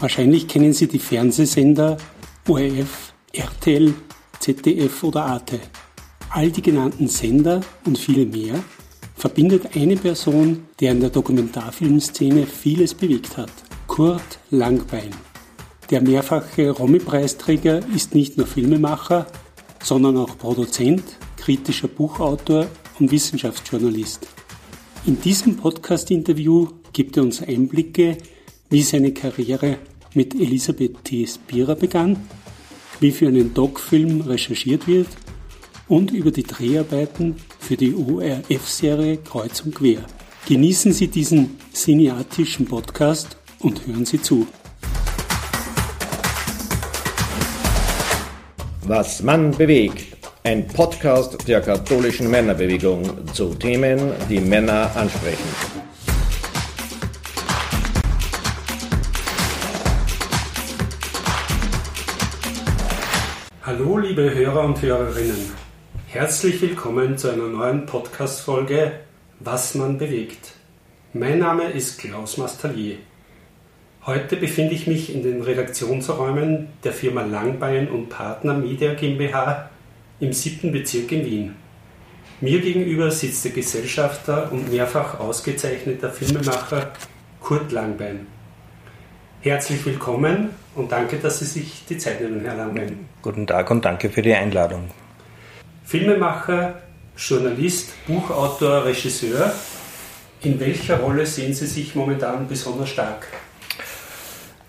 Wahrscheinlich kennen Sie die Fernsehsender ORF, RTL, ZDF oder Arte. All die genannten Sender und viele mehr verbindet eine Person, der in der Dokumentarfilmszene vieles bewegt hat. Kurt Langbein. Der mehrfache Romy-Preisträger ist nicht nur Filmemacher, sondern auch Produzent, kritischer Buchautor und Wissenschaftsjournalist. In diesem Podcast-Interview gibt er uns Einblicke, wie seine Karriere mit Elisabeth T. Spira begann, wie für einen Doc-Film recherchiert wird und über die Dreharbeiten für die ORF-Serie Kreuz und Quer. Genießen Sie diesen cineatischen Podcast und hören Sie zu. Was Mann bewegt. Ein Podcast der katholischen Männerbewegung zu Themen, die Männer ansprechen. Liebe Hörer und Hörerinnen. Herzlich willkommen zu einer neuen Podcast-Folge Was man bewegt. Mein Name ist Klaus Mastalier. Heute befinde ich mich in den Redaktionsräumen der Firma Langbein und Partner Media GmbH im siebten Bezirk in Wien. Mir gegenüber sitzt der Gesellschafter und mehrfach ausgezeichneter Filmemacher Kurt Langbein. Herzlich willkommen und danke, dass Sie sich die Zeit nehmen, Herr Langbein. Guten Tag und danke für die Einladung. Filmemacher, Journalist, Buchautor, Regisseur. In welcher Rolle sehen Sie sich momentan besonders stark?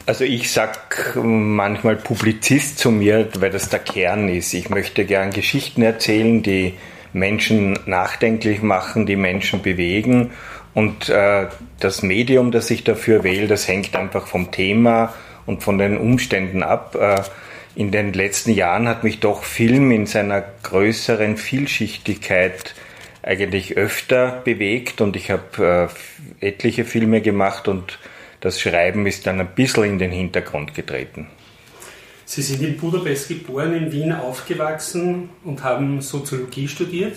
Also ich sag manchmal Publizist zu mir, weil das der Kern ist. Ich möchte gern Geschichten erzählen, die Menschen nachdenklich machen, die Menschen bewegen und äh, das Medium, das ich dafür wähle, das hängt einfach vom Thema und von den Umständen ab. Äh, in den letzten Jahren hat mich doch Film in seiner größeren Vielschichtigkeit eigentlich öfter bewegt und ich habe äh, etliche Filme gemacht und das Schreiben ist dann ein bisschen in den Hintergrund getreten. Sie sind in Budapest geboren, in Wien aufgewachsen und haben Soziologie studiert.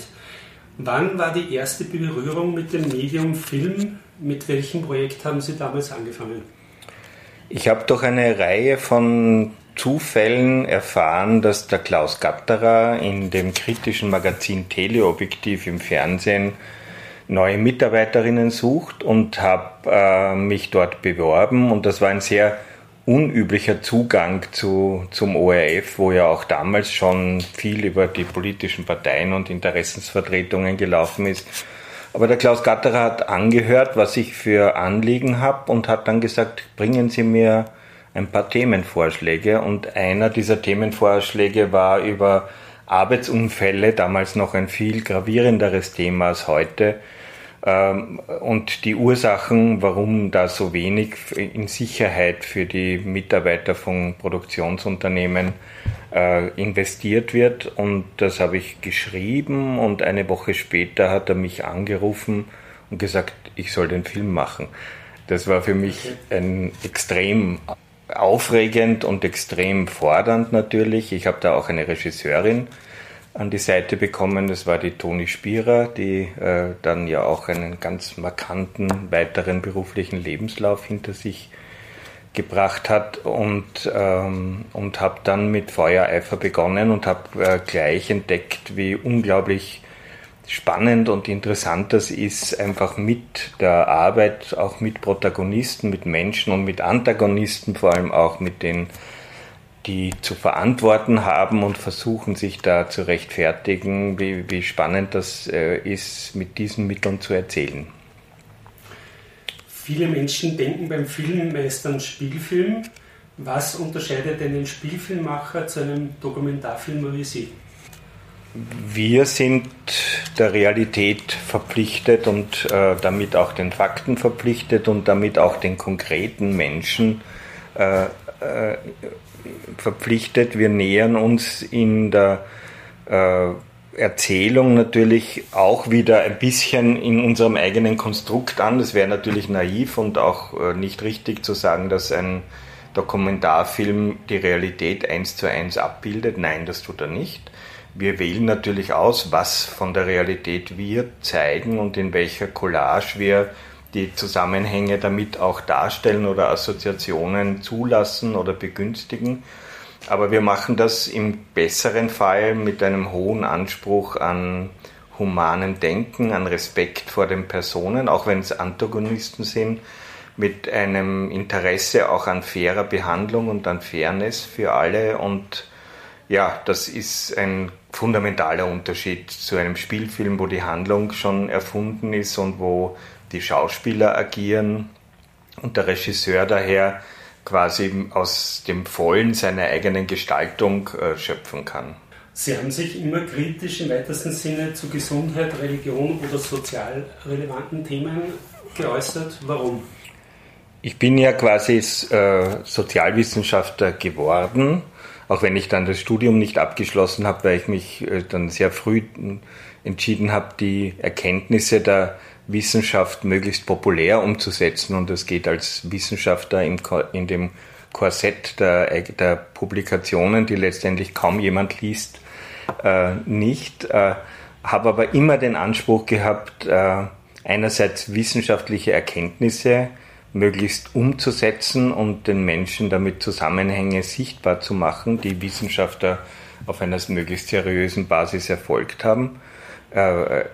Wann war die erste Berührung mit dem Medium Film? Mit welchem Projekt haben Sie damals angefangen? Ich habe durch eine Reihe von Zufällen erfahren, dass der Klaus Gatterer in dem kritischen Magazin Teleobjektiv im Fernsehen neue Mitarbeiterinnen sucht und habe äh, mich dort beworben und das war ein sehr unüblicher Zugang zu, zum ORF, wo ja auch damals schon viel über die politischen Parteien und Interessensvertretungen gelaufen ist. Aber der Klaus Gatterer hat angehört, was ich für Anliegen habe und hat dann gesagt, bringen Sie mir ein paar Themenvorschläge. Und einer dieser Themenvorschläge war über Arbeitsunfälle, damals noch ein viel gravierenderes Thema als heute, und die Ursachen, warum da so wenig in Sicherheit für die Mitarbeiter von Produktionsunternehmen äh, investiert wird. Und das habe ich geschrieben und eine Woche später hat er mich angerufen und gesagt, ich soll den Film machen. Das war für mich ein extrem aufregend und extrem fordernd natürlich. Ich habe da auch eine Regisseurin an die Seite bekommen. Das war die Toni Spierer, die äh, dann ja auch einen ganz markanten weiteren beruflichen Lebenslauf hinter sich gebracht hat und, ähm, und habe dann mit Feuereifer begonnen und habe äh, gleich entdeckt, wie unglaublich spannend und interessant das ist, einfach mit der Arbeit, auch mit Protagonisten, mit Menschen und mit Antagonisten, vor allem auch mit den die zu verantworten haben und versuchen, sich da zu rechtfertigen, wie, wie spannend das äh, ist, mit diesen Mitteln zu erzählen. Viele Menschen denken beim Film meist an Spielfilm. Was unterscheidet einen Spielfilmmacher zu einem Dokumentarfilmer wie Sie? Wir sind der Realität verpflichtet und äh, damit auch den Fakten verpflichtet und damit auch den konkreten Menschen äh, äh, verpflichtet. Wir nähern uns in der äh, Erzählung natürlich auch wieder ein bisschen in unserem eigenen Konstrukt an. Das wäre natürlich naiv und auch äh, nicht richtig zu sagen, dass ein Dokumentarfilm die Realität eins zu eins abbildet. Nein, das tut er nicht. Wir wählen natürlich aus, was von der Realität wir zeigen und in welcher Collage wir die Zusammenhänge damit auch darstellen oder Assoziationen zulassen oder begünstigen. Aber wir machen das im besseren Fall mit einem hohen Anspruch an humanem Denken, an Respekt vor den Personen, auch wenn es Antagonisten sind, mit einem Interesse auch an fairer Behandlung und an Fairness für alle. Und ja, das ist ein fundamentaler Unterschied zu einem Spielfilm, wo die Handlung schon erfunden ist und wo die Schauspieler agieren und der Regisseur daher quasi aus dem Vollen seiner eigenen Gestaltung äh, schöpfen kann. Sie haben sich immer kritisch im weitesten Sinne zu Gesundheit, Religion oder sozial relevanten Themen geäußert. Warum? Ich bin ja quasi äh, Sozialwissenschaftler geworden, auch wenn ich dann das Studium nicht abgeschlossen habe, weil ich mich äh, dann sehr früh entschieden habe, die Erkenntnisse der Wissenschaft möglichst populär umzusetzen. Und das geht als Wissenschaftler im, in dem Korsett der, der, Publikationen, die letztendlich kaum jemand liest, äh, nicht. Äh, habe aber immer den Anspruch gehabt, äh, einerseits wissenschaftliche Erkenntnisse möglichst umzusetzen und den Menschen damit Zusammenhänge sichtbar zu machen, die Wissenschaftler auf einer möglichst seriösen Basis erfolgt haben. Äh, äh,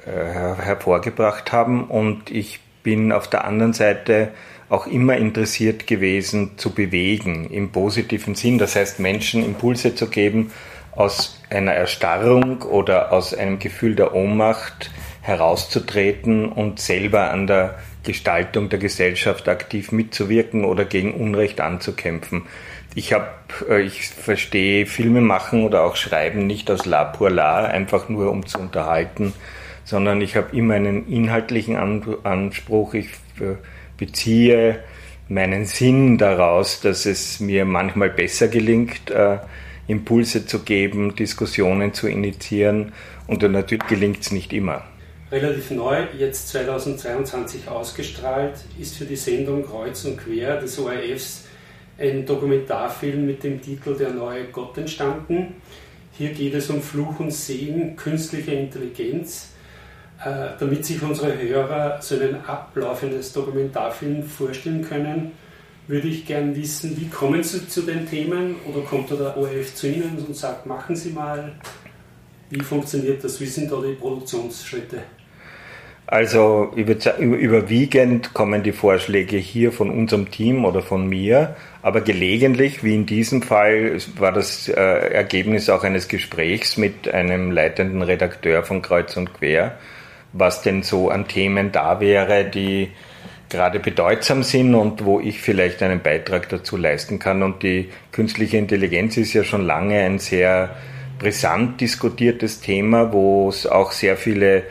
hervorgebracht haben. Und ich bin auf der anderen Seite auch immer interessiert gewesen, zu bewegen im positiven Sinn. Das heißt, Menschen Impulse zu geben, aus einer Erstarrung oder aus einem Gefühl der Ohnmacht herauszutreten und selber an der Gestaltung der Gesellschaft aktiv mitzuwirken oder gegen Unrecht anzukämpfen. Ich habe, äh, ich verstehe Filme machen oder auch Schreiben nicht aus La pour la, einfach nur um zu unterhalten, sondern ich habe immer einen inhaltlichen Anspruch. Ich äh, beziehe meinen Sinn daraus, dass es mir manchmal besser gelingt, äh, Impulse zu geben, Diskussionen zu initiieren und natürlich gelingt es nicht immer. Relativ neu, jetzt 2022 ausgestrahlt, ist für die Sendung Kreuz und Quer des ORFs ein Dokumentarfilm mit dem Titel Der neue Gott entstanden. Hier geht es um Fluch und Segen künstlicher Intelligenz. Äh, damit sich unsere Hörer so einen Ablauf eines Dokumentarfilms vorstellen können, würde ich gern wissen, wie kommen Sie zu den Themen oder kommt da der ORF zu Ihnen und sagt, machen Sie mal, wie funktioniert das, wie sind da die Produktionsschritte? Also überwiegend kommen die Vorschläge hier von unserem Team oder von mir, aber gelegentlich, wie in diesem Fall, war das äh, Ergebnis auch eines Gesprächs mit einem leitenden Redakteur von Kreuz und Quer, was denn so an Themen da wäre, die gerade bedeutsam sind und wo ich vielleicht einen Beitrag dazu leisten kann. Und die künstliche Intelligenz ist ja schon lange ein sehr brisant diskutiertes Thema, wo es auch sehr viele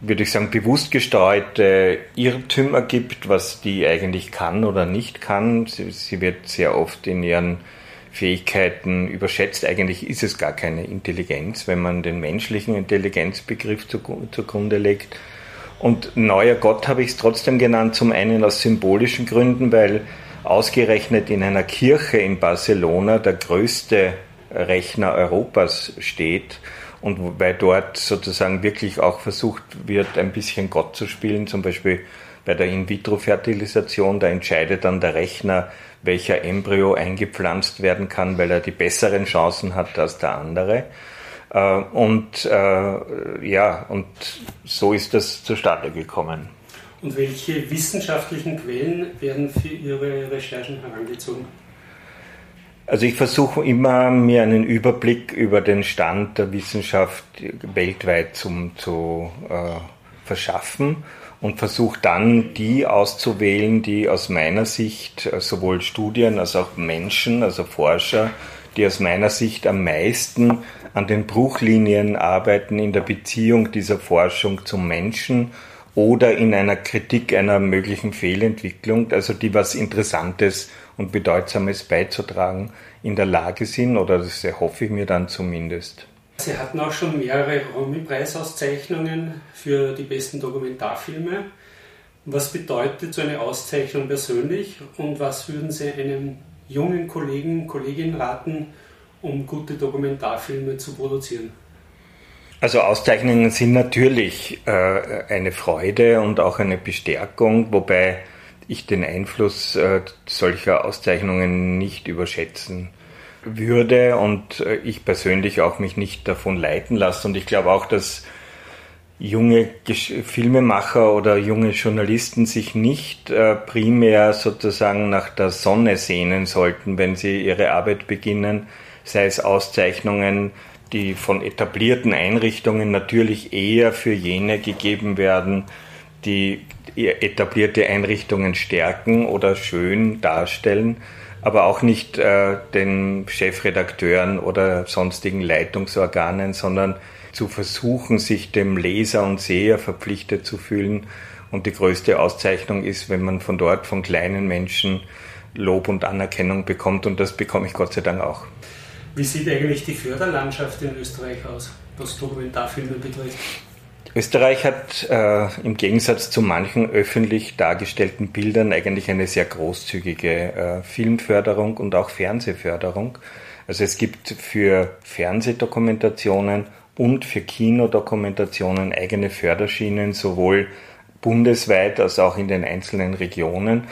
würde ich sagen, bewusst gestreute Irrtümer gibt, was die eigentlich kann oder nicht kann. Sie, sie, wird sehr oft in ihren Fähigkeiten überschätzt. Eigentlich ist es gar keine Intelligenz, wenn man den menschlichen Intelligenzbegriff zugrunde legt. Und neuer Gott habe ich es trotzdem genannt, zum einen aus symbolischen Gründen, weil ausgerechnet in einer Kirche in Barcelona der größte Rechner Europas steht und weil dort sozusagen wirklich auch versucht wird, ein bisschen Gott zu spielen, zum Beispiel bei der In-vitro-Fertilisation, da entscheidet dann der Rechner, welcher Embryo eingepflanzt werden kann, weil er die besseren Chancen hat als der andere. Äh, und äh, ja, und so ist das zustande gekommen. Und welche wissenschaftlichen Quellen werden für Ihre Recherchen herangezogen? Also ich versuche immer, mir einen Überblick über den Stand der Wissenschaft weltweit zum, zu äh, verschaffen und versuche dann die auszuwählen, die aus meiner Sicht äh, sowohl Studien als auch Menschen, also Forscher, die aus meiner Sicht am meisten an den Bruchlinien arbeiten in der Beziehung dieser Forschung zum Menschen oder in einer Kritik einer möglichen Fehlentwicklung, also die was Interessantes und Bedeutsames beizutragen in der Lage sind, oder das hoffe ich mir dann zumindest. Sie hatten auch schon mehrere Romy-Preisauszeichnungen für die besten Dokumentarfilme. Was bedeutet so eine Auszeichnung persönlich und was würden Sie einem jungen Kollegen, Kollegin raten, um gute Dokumentarfilme zu produzieren? Also Auszeichnungen sind natürlich äh, eine Freude und auch eine Bestärkung, wobei ich den Einfluss äh, solcher Auszeichnungen nicht überschätzen würde und äh, ich persönlich auch mich nicht davon leiten lasse. Und ich glaube auch, dass junge Filmemacher oder junge Journalisten sich nicht äh, primär sozusagen nach der Sonne sehnen sollten, wenn sie ihre Arbeit beginnen, sei es Auszeichnungen die von etablierten Einrichtungen natürlich eher für jene gegeben werden, die etablierte Einrichtungen stärken oder schön darstellen, aber auch nicht äh, den Chefredakteuren oder sonstigen Leitungsorganen, sondern zu versuchen, sich dem Leser und Seher verpflichtet zu fühlen. Und die größte Auszeichnung ist, wenn man von dort, von kleinen Menschen Lob und Anerkennung bekommt. Und das bekomme ich Gott sei Dank auch. Wie sieht eigentlich die Förderlandschaft in Österreich aus, was Dokumentarfilme betrifft? Österreich hat äh, im Gegensatz zu manchen öffentlich dargestellten Bildern eigentlich eine sehr großzügige äh, Filmförderung und auch Fernsehförderung. Also es gibt für Fernsehdokumentationen und für Kinodokumentationen eigene Förderschienen, sowohl bundesweit als auch in den einzelnen Regionen.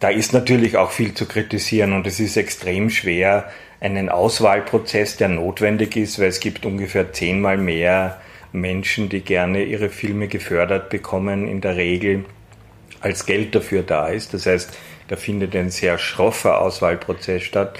Da ist natürlich auch viel zu kritisieren und es ist extrem schwer, einen Auswahlprozess, der notwendig ist, weil es gibt ungefähr zehnmal mehr Menschen, die gerne ihre Filme gefördert bekommen, in der Regel, als Geld dafür da ist. Das heißt, da findet ein sehr schroffer Auswahlprozess statt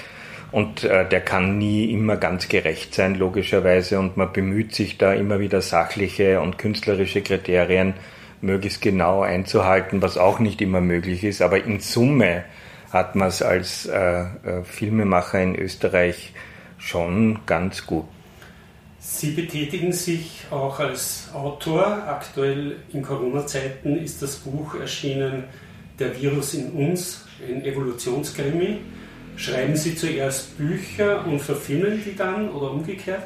und äh, der kann nie immer ganz gerecht sein, logischerweise. Und man bemüht sich da immer wieder sachliche und künstlerische Kriterien möglichst genau einzuhalten, was auch nicht immer möglich ist. Aber in Summe hat man es als äh, äh, Filmemacher in Österreich schon ganz gut. Sie betätigen sich auch als Autor. Aktuell in Corona-Zeiten ist das Buch erschienen, Der Virus in uns, ein Evolutionskrimi. Schreiben Sie zuerst Bücher und verfilmen die dann oder umgekehrt?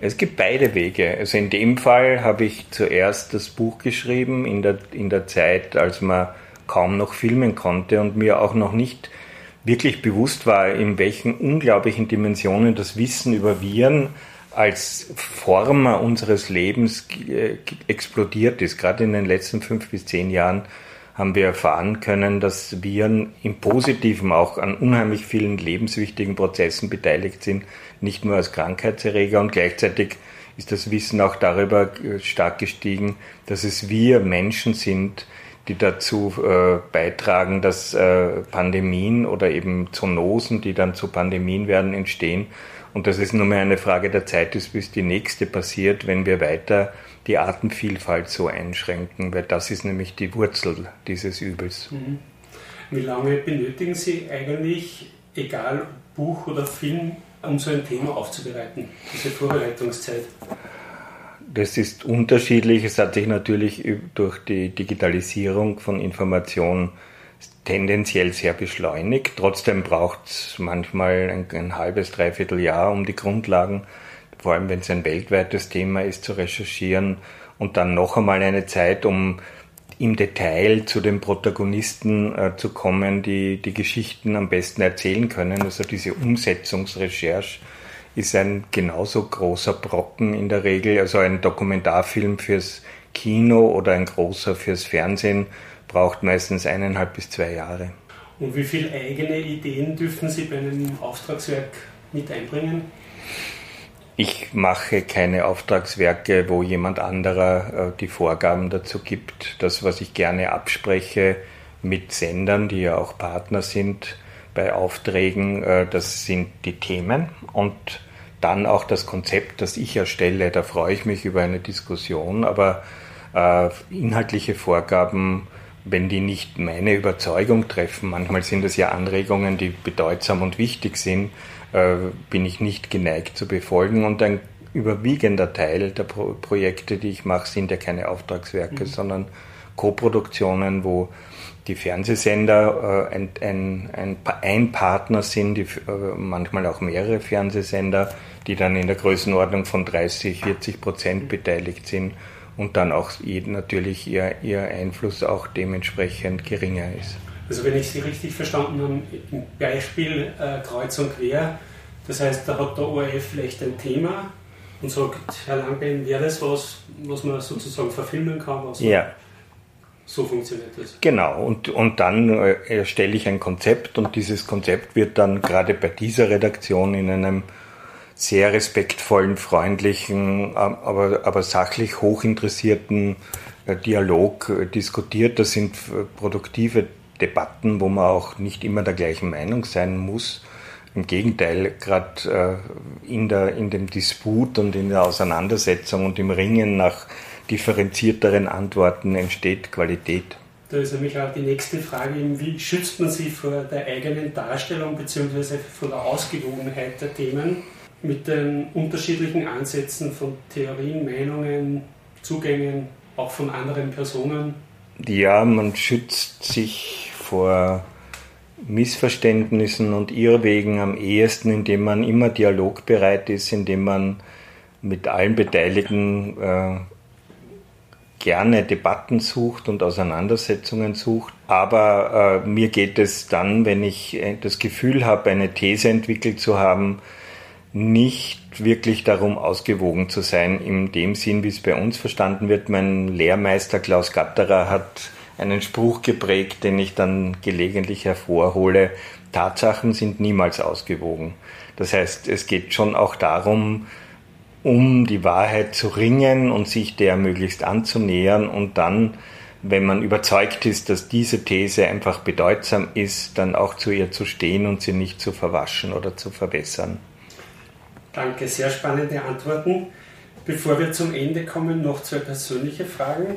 Es gibt beide Wege. Also in dem Fall habe ich zuerst das Buch geschrieben in der, in der Zeit, als man kaum noch filmen konnte und mir auch noch nicht wirklich bewusst war, in welchen unglaublichen Dimensionen das Wissen über Viren als Former unseres Lebens äh, explodiert ist. Gerade in den letzten fünf bis zehn Jahren haben wir erfahren können, dass Viren im Positiven auch an unheimlich vielen lebenswichtigen Prozessen beteiligt sind, nicht nur als Krankheitserreger und gleichzeitig ist das Wissen auch darüber äh, stark gestiegen, dass es wir Menschen sind, die dazu äh, beitragen, dass äh, Pandemien oder eben Zoonosen, die dann zu Pandemien werden, entstehen. Und dass es nur mehr eine Frage der Zeit ist, bis die nächste passiert, wenn wir weiter die Artenvielfalt so einschränken, weil das ist nämlich die Wurzel dieses Übels. Mhm. Wie lange benötigen Sie eigentlich, egal Buch oder Film, um so ein Thema aufzubereiten, diese Vorbereitungszeit? Das ist unterschiedlich. Es hat sich natürlich durch die Digitalisierung von Informationen tendenziell sehr beschleunigt. Trotzdem braucht es manchmal ein, ein, halbes, dreiviertel Jahr, um die Grundlagen, vor allem wenn es ein weltweites Thema ist, zu recherchieren und dann noch einmal eine Zeit, um im Detail zu den Protagonisten äh, zu kommen, die die Geschichten am besten erzählen können. Also diese Umsetzungsrecherche ist ein genauso großer Brocken in der Regel. Also ein Dokumentarfilm fürs Kino oder ein großer fürs Fernsehen braucht meistens eineinhalb bis zwei Jahre. Und wie viele eigene Ideen dürfen Sie bei einem Auftragswerk mit einbringen? Ich mache keine Auftragswerke, wo jemand anderer äh, die Vorgaben dazu gibt. Das, was ich gerne abspreche mit Sendern, die ja auch Partner sind bei Aufträgen, äh, das sind die Themen und dann auch das Konzept, das ich erstelle. Da freue ich mich über eine Diskussion, aber äh, inhaltliche Vorgaben, wenn die nicht meine Überzeugung treffen, manchmal sind es ja Anregungen, die bedeutsam und wichtig sind, äh, bin ich nicht geneigt zu befolgen. Und ein überwiegender Teil der Pro Projekte, die ich mache, sind ja keine Auftragswerke, mhm. sondern Koproduktionen, wo die Fernsehsender äh, ein, ein, ein, ein, Partner sind, die, äh, manchmal auch mehrere Fernsehsender, die dann in der Größenordnung von 30, 40 Prozent beteiligt sind und dann auch natürlich ihr, ihr Einfluss auch dementsprechend geringer ist. Also wenn ich Sie richtig verstanden habe, im Beispiel äh, Kreuz und Quer, das heißt, da hat der ORF vielleicht ein Thema und sagt, Herr Langbein, wäre das was, was man sozusagen verfilmen kann? Ja. So funktioniert das. Genau, und, und dann äh, erstelle ich ein Konzept und dieses Konzept wird dann gerade bei dieser Redaktion in einem sehr respektvollen, freundlichen, ähm, aber, aber sachlich hochinteressierten äh, Dialog äh, diskutiert. Das sind produktive Debatten, wo man auch nicht immer der gleichen Meinung sein muss. Im Gegenteil, gerade in, in dem Disput und in der Auseinandersetzung und im Ringen nach differenzierteren Antworten entsteht Qualität. Da ist nämlich auch die nächste Frage, wie schützt man sich vor der eigenen Darstellung bzw. vor der Ausgewogenheit der Themen mit den unterschiedlichen Ansätzen von Theorien, Meinungen, Zugängen, auch von anderen Personen? Ja, man schützt sich vor Missverständnissen und Irrwegen am ehesten, indem man immer dialogbereit ist, indem man mit allen Beteiligten äh, gerne Debatten sucht und Auseinandersetzungen sucht. Aber äh, mir geht es dann, wenn ich äh, das Gefühl habe, eine These entwickelt zu haben, nicht wirklich darum ausgewogen zu sein, in dem Sinn, wie es bei uns verstanden wird. Mein Lehrmeister Klaus Gatterer hat einen Spruch geprägt, den ich dann gelegentlich hervorhole. Tatsachen sind niemals ausgewogen. Das heißt, es geht schon auch darum, um die Wahrheit zu ringen und sich der möglichst anzunähern und dann, wenn man überzeugt ist, dass diese These einfach bedeutsam ist, dann auch zu ihr zu stehen und sie nicht zu verwaschen oder zu verbessern. Danke, sehr spannende Antworten. Bevor wir zum Ende kommen, noch zwei persönliche Fragen.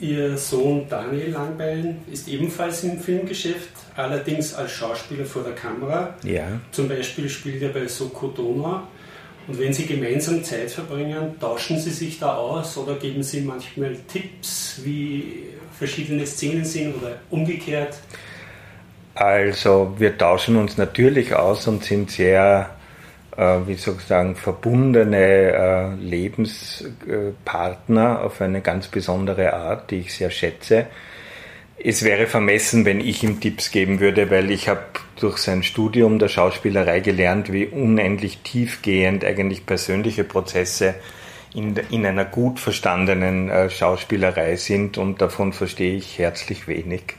Ihr Sohn Daniel Langbein ist ebenfalls im Filmgeschäft, allerdings als Schauspieler vor der Kamera. Ja. Zum Beispiel spielt er bei Soko Donau und wenn Sie gemeinsam Zeit verbringen, tauschen Sie sich da aus oder geben Sie manchmal Tipps, wie verschiedene Szenen sind oder umgekehrt? Also wir tauschen uns natürlich aus und sind sehr, wie soll ich sagen, verbundene äh, Lebenspartner auf eine ganz besondere Art, die ich sehr schätze. Es wäre vermessen, wenn ich ihm Tipps geben würde, weil ich habe durch sein Studium der Schauspielerei gelernt, wie unendlich tiefgehend eigentlich persönliche Prozesse in, in einer gut verstandenen äh, Schauspielerei sind und davon verstehe ich herzlich wenig.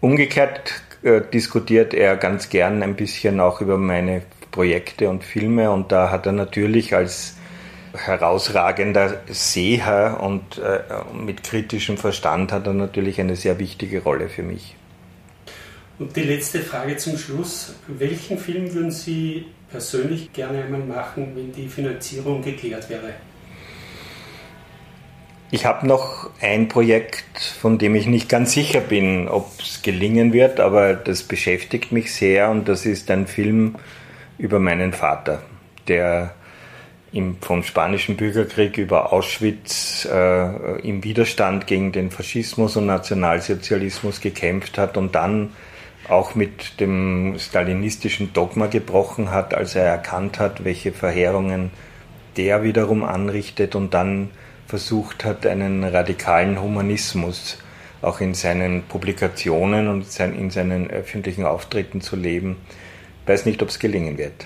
Umgekehrt äh, diskutiert er ganz gern ein bisschen auch über meine Projekte und Filme und da hat er natürlich als herausragender Seher und äh, mit kritischem Verstand hat er natürlich eine sehr wichtige Rolle für mich. Und die letzte Frage zum Schluss. Welchen Film würden Sie persönlich gerne einmal machen, wenn die Finanzierung geklärt wäre? Ich habe noch ein Projekt, von dem ich nicht ganz sicher bin, ob es gelingen wird, aber das beschäftigt mich sehr und das ist ein Film über meinen Vater, der im, vom Spanischen Bürgerkrieg über Auschwitz äh, im Widerstand gegen den Faschismus und Nationalsozialismus gekämpft hat und dann auch mit dem stalinistischen Dogma gebrochen hat, als er erkannt hat, welche Verheerungen der wiederum anrichtet und dann versucht hat, einen radikalen Humanismus auch in seinen Publikationen und in seinen öffentlichen Auftritten zu leben. Ich weiß nicht, ob es gelingen wird.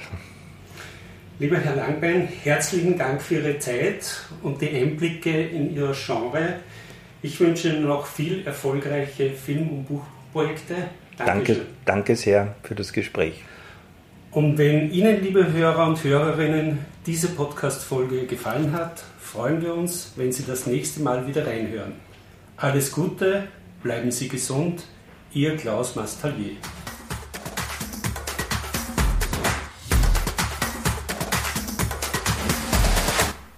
Lieber Herr Langbein, herzlichen Dank für Ihre Zeit und die Einblicke in Ihr Genre. Ich wünsche Ihnen noch viel erfolgreiche Film- und Buchprojekte. Danke, danke sehr für das Gespräch. Und wenn Ihnen, liebe Hörer und Hörerinnen, diese Podcast-Folge gefallen hat, freuen wir uns, wenn Sie das nächste Mal wieder reinhören. Alles Gute, bleiben Sie gesund, Ihr Klaus Mastalier.